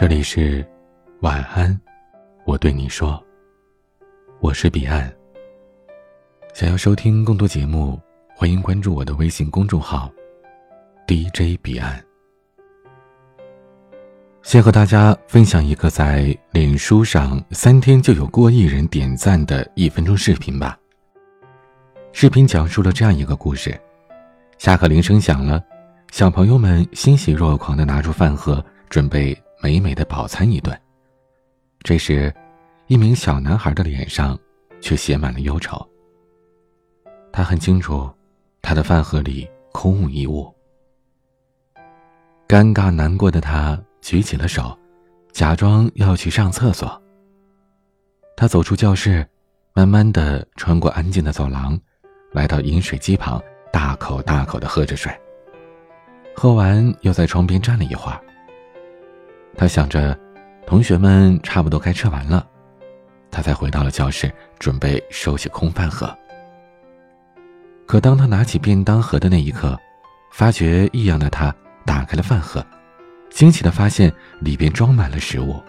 这里是晚安，我对你说，我是彼岸。想要收听更多节目，欢迎关注我的微信公众号 DJ 彼岸。先和大家分享一个在脸书上三天就有过亿人点赞的一分钟视频吧。视频讲述了这样一个故事：下课铃声响了，小朋友们欣喜若狂的拿出饭盒，准备。美美的饱餐一顿。这时，一名小男孩的脸上却写满了忧愁。他很清楚，他的饭盒里空无一物。尴尬难过的他举起了手，假装要去上厕所。他走出教室，慢慢的穿过安静的走廊，来到饮水机旁，大口大口的喝着水。喝完，又在窗边站了一会儿。他想着，同学们差不多该吃完了，他才回到了教室，准备收起空饭盒。可当他拿起便当盒的那一刻，发觉异样的他打开了饭盒，惊奇的发现里边装满了食物。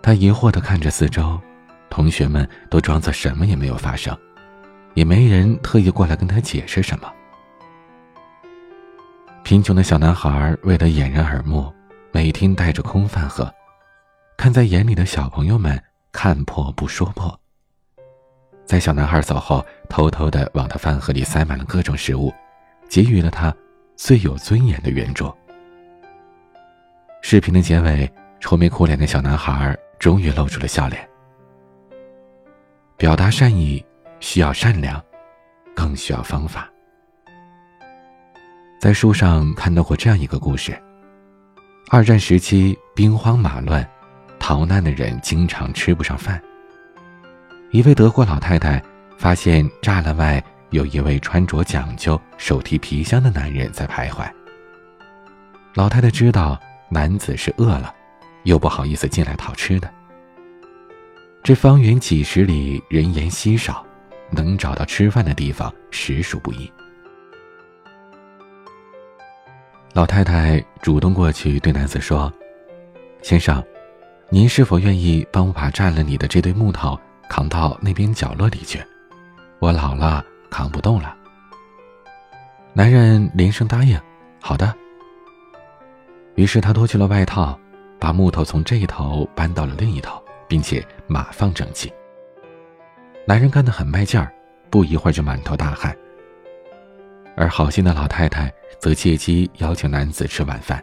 他疑惑的看着四周，同学们都装作什么也没有发生，也没人特意过来跟他解释什么。贫穷的小男孩为了掩人耳目。每天带着空饭盒，看在眼里的小朋友们看破不说破。在小男孩走后，偷偷的往他饭盒里塞满了各种食物，给予了他最有尊严的援助。视频的结尾，愁眉苦脸的小男孩终于露出了笑脸。表达善意需要善良，更需要方法。在书上看到过这样一个故事。二战时期，兵荒马乱，逃难的人经常吃不上饭。一位德国老太太发现栅栏外有一位穿着讲究、手提皮箱的男人在徘徊。老太太知道男子是饿了，又不好意思进来讨吃的。这方圆几十里人烟稀少，能找到吃饭的地方实属不易。老太太主动过去对男子说：“先生，您是否愿意帮我把占了你的这堆木头扛到那边角落里去？我老了，扛不动了。”男人连声答应：“好的。”于是他脱去了外套，把木头从这一头搬到了另一头，并且码放整齐。男人干得很卖劲儿，不一会儿就满头大汗。而好心的老太太则借机邀请男子吃晚饭，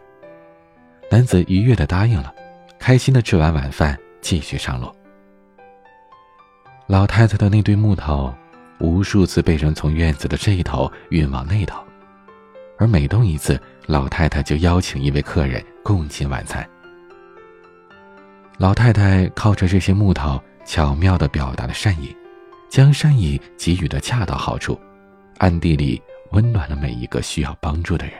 男子愉悦的答应了，开心的吃完晚饭，继续上路。老太太的那堆木头，无数次被人从院子的这一头运往那头，而每动一次，老太太就邀请一位客人共进晚餐。老太太靠着这些木头，巧妙的表达了善意，将善意给予的恰到好处，暗地里。温暖了每一个需要帮助的人。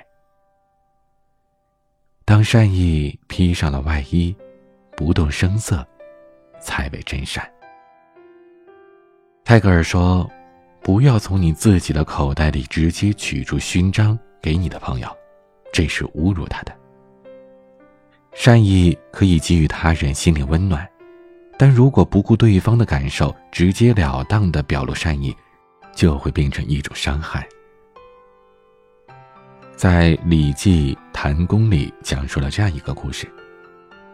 当善意披上了外衣，不动声色，才为真善。泰戈尔说：“不要从你自己的口袋里直接取出勋章给你的朋友，这是侮辱他的。善意可以给予他人心灵温暖，但如果不顾对方的感受，直截了当的表露善意，就会变成一种伤害。”在《礼记·谭公》里讲述了这样一个故事：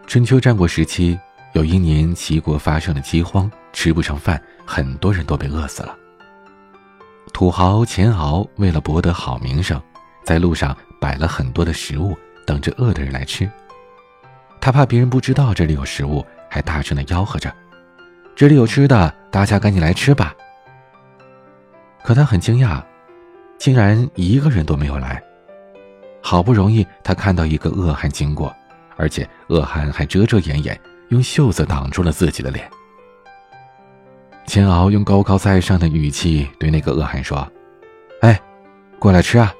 春秋战国时期，有一年齐国发生了饥荒，吃不上饭，很多人都被饿死了。土豪钱敖为了博得好名声，在路上摆了很多的食物，等着饿的人来吃。他怕别人不知道这里有食物，还大声的吆喝着：“这里有吃的，大家赶紧来吃吧！”可他很惊讶，竟然一个人都没有来。好不容易，他看到一个恶汉经过，而且恶汉还遮遮掩掩，用袖子挡住了自己的脸。钱敖用高高在上的语气对那个恶汉说：“哎，过来吃啊！”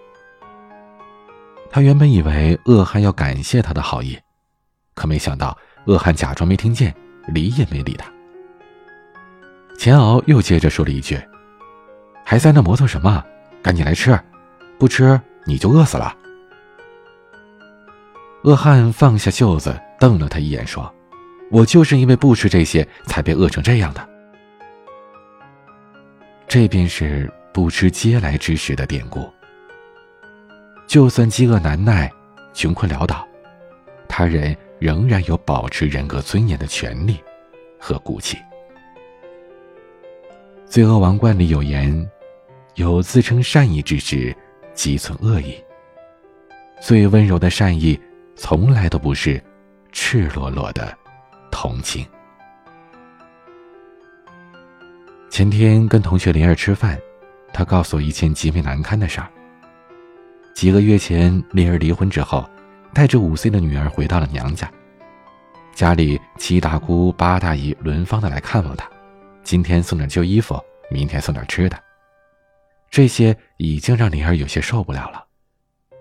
他原本以为恶汉要感谢他的好意，可没想到恶汉假装没听见，理也没理他。钱敖又接着说了一句：“还在那磨蹭什么？赶紧来吃，不吃你就饿死了。”恶汉放下袖子，瞪了他一眼，说：“我就是因为不吃这些，才被饿成这样的。”这便是不吃嗟来之食的典故。就算饥饿难耐，穷困潦倒，他人仍然有保持人格尊严的权利和骨气。《罪恶王冠》里有言：“有自称善意之时，即存恶意。”最温柔的善意，从来都不是赤裸裸的同情。前天跟同学林儿吃饭，他告诉我一件极为难堪的事儿。几个月前，林儿离婚之后，带着五岁的女儿回到了娘家，家里七大姑八大姨轮番的来看望她。今天送点旧衣服，明天送点吃的，这些已经让灵儿有些受不了了。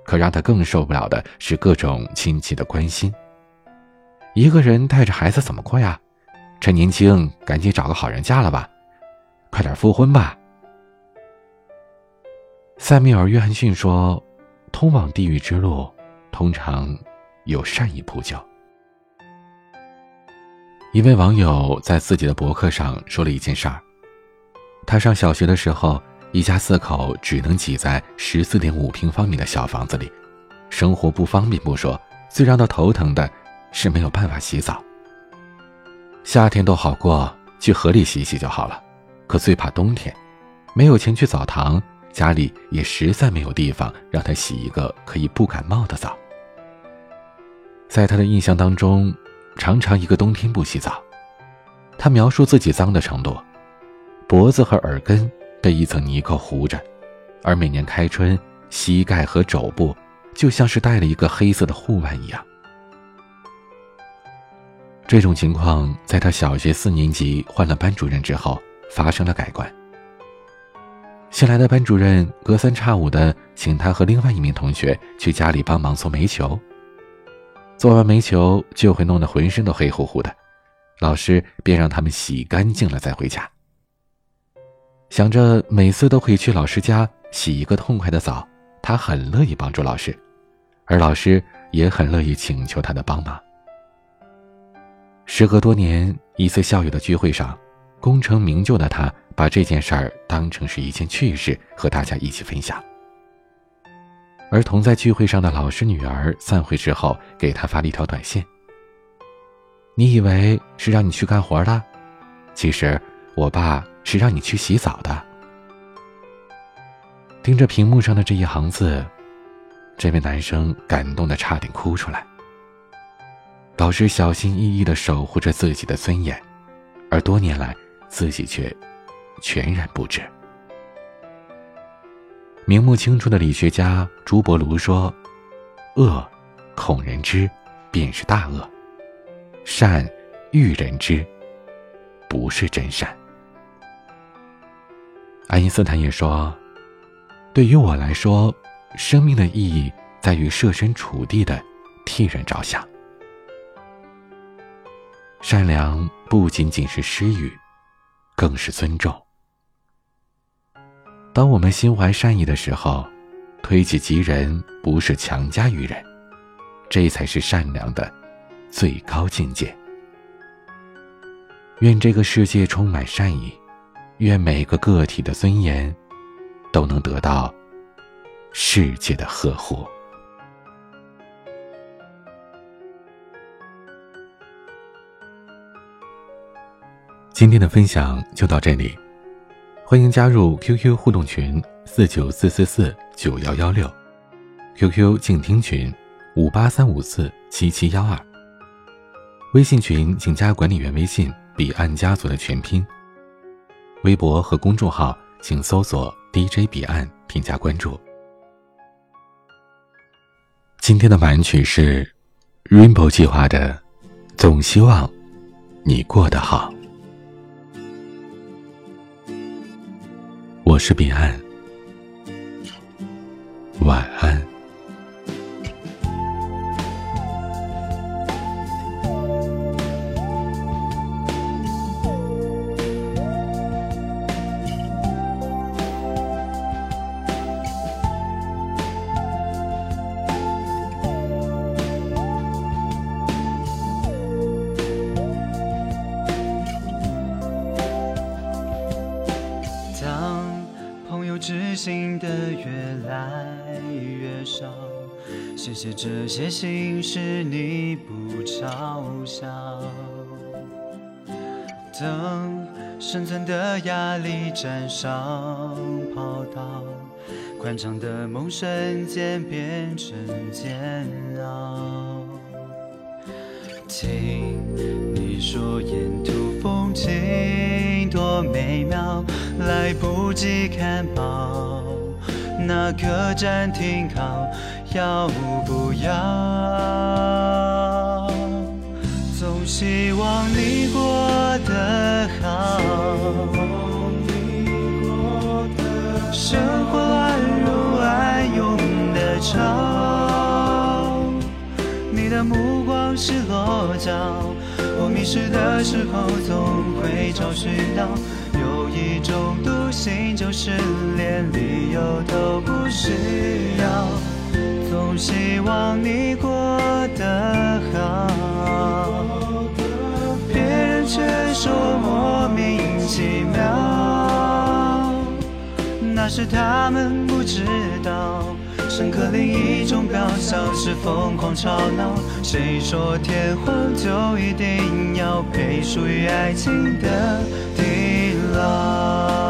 可让他更受不了的是各种亲戚的关心。一个人带着孩子怎么过呀？趁年轻，赶紧找个好人嫁了吧，快点复婚吧。塞缪尔·约翰逊说：“通往地狱之路，通常有善意铺就。”一位网友在自己的博客上说了一件事儿：他上小学的时候，一家四口只能挤在十四点五平方米的小房子里，生活不方便不说，最让他头疼的是没有办法洗澡。夏天都好过，去河里洗洗就好了，可最怕冬天，没有钱去澡堂，家里也实在没有地方让他洗一个可以不感冒的澡。在他的印象当中。常常一个冬天不洗澡，他描述自己脏的程度：脖子和耳根被一层泥垢糊着，而每年开春，膝盖和肘部就像是戴了一个黑色的护腕一样。这种情况在他小学四年级换了班主任之后发生了改观。新来的班主任隔三差五的请他和另外一名同学去家里帮忙做煤球。做完煤球就会弄得浑身都黑乎乎的，老师便让他们洗干净了再回家。想着每次都可以去老师家洗一个痛快的澡，他很乐意帮助老师，而老师也很乐意请求他的帮忙。时隔多年，一次校友的聚会上，功成名就的他把这件事儿当成是一件趣事，和大家一起分享。而同在聚会上的老师女儿散会之后，给他发了一条短信：“你以为是让你去干活的，其实我爸是让你去洗澡的。”盯着屏幕上的这一行字，这位男生感动的差点哭出来。导师小心翼翼的守护着自己的尊严，而多年来自己却全然不知。明目清楚的理学家朱伯庐说：“恶，恐人之，便是大恶；善，欲人之，不是真善。”爱因斯坦也说：“对于我来说，生命的意义在于设身处地的替人着想。善良不仅仅是施予，更是尊重。”当我们心怀善意的时候，推己及人不是强加于人，这才是善良的最高境界。愿这个世界充满善意，愿每个个体的尊严都能得到世界的呵护。今天的分享就到这里。欢迎加入 QQ 互动群四九四四四九幺幺六，QQ 静听群五八三五四七七幺二，微信群请加管理员微信彼岸家族的全拼，微博和公众号请搜索 DJ 彼岸添加关注。今天的晚曲是 Rainbow 计划的《总希望你过得好》。我是彼岸，晚安。知心的越来越少。谢谢这些心事你不嘲笑。等生存的压力站上跑道，宽敞的梦瞬间变成煎熬。听你说沿途风景多美妙，来不及看报，那个暂停靠要不要？总希望你过得好，生活乱如爱涌的潮，你的目光是落脚，我迷失的时候总会找寻到，有一种独行就是连理由都不需要，总希望你过得好。别人却说莫名其妙，那是他们不知道，深刻另一种表象是疯狂吵闹。谁说天荒就一定要配属于爱情的地牢？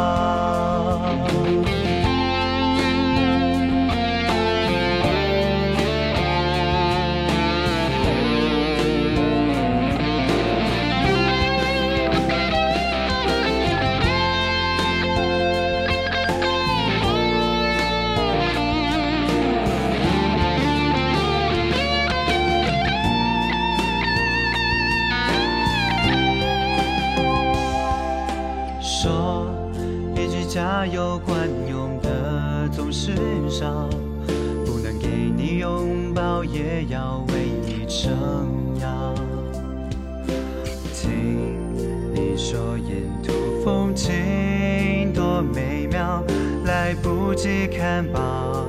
美妙，来不及看报，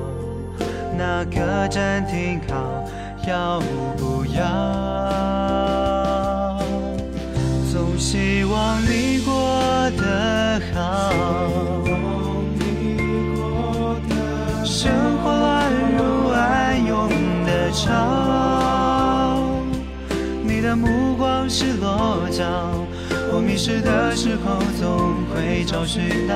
那个暂停靠要不要？总希望你过得好。生活乱如暗涌的潮，你的目光是落脚，我迷失的时候总会找寻到，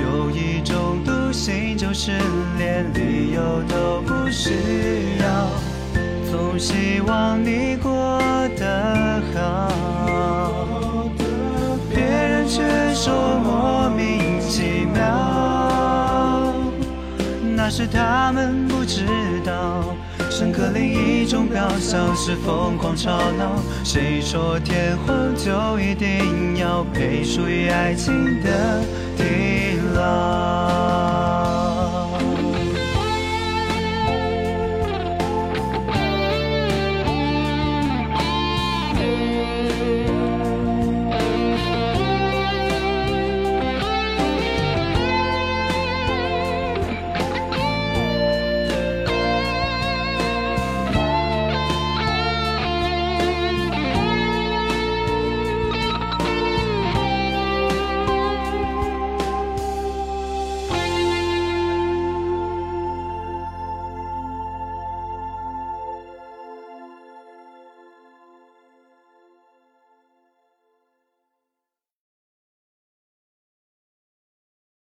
有一种独行就是连理由都不需要，总希望你过得好，别人却说莫名其妙。那是他们不知道，深刻另一种表象是疯狂吵闹。谁说天荒就一定要配属于爱情的地牢？